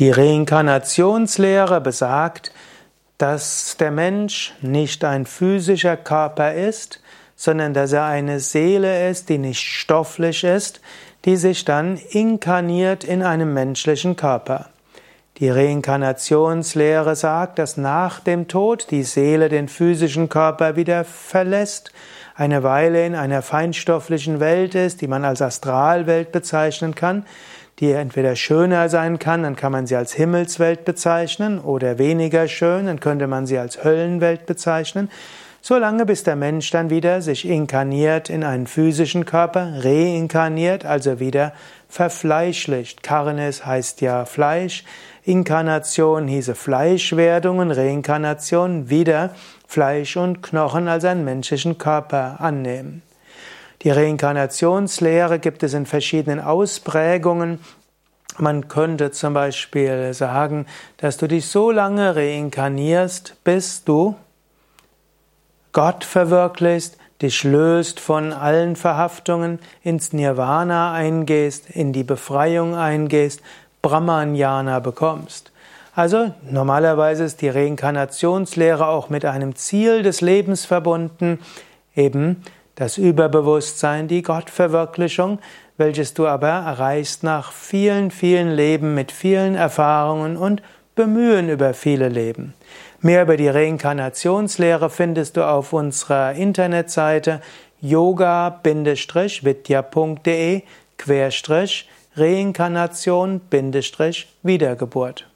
Die Reinkarnationslehre besagt, dass der Mensch nicht ein physischer Körper ist, sondern dass er eine Seele ist, die nicht stofflich ist, die sich dann inkarniert in einem menschlichen Körper. Die Reinkarnationslehre sagt, dass nach dem Tod die Seele den physischen Körper wieder verlässt, eine Weile in einer feinstofflichen Welt ist, die man als Astralwelt bezeichnen kann, die entweder schöner sein kann, dann kann man sie als Himmelswelt bezeichnen, oder weniger schön, dann könnte man sie als Höllenwelt bezeichnen, solange bis der Mensch dann wieder sich inkarniert in einen physischen Körper, reinkarniert, also wieder verfleischlicht. Karnes heißt ja Fleisch, Inkarnation hieße Fleischwerdung und Reinkarnation wieder Fleisch und Knochen als einen menschlichen Körper annehmen. Die Reinkarnationslehre gibt es in verschiedenen Ausprägungen. Man könnte zum Beispiel sagen, dass du dich so lange reinkarnierst, bis du Gott verwirklichst, dich löst von allen Verhaftungen, ins Nirvana eingehst, in die Befreiung eingehst, Brahmanyana bekommst. Also normalerweise ist die Reinkarnationslehre auch mit einem Ziel des Lebens verbunden, eben das Überbewusstsein, die Gottverwirklichung, welches du aber erreichst nach vielen, vielen Leben mit vielen Erfahrungen und Bemühen über viele Leben. Mehr über die Reinkarnationslehre findest du auf unserer Internetseite yoga-vidya.de Reinkarnation-Wiedergeburt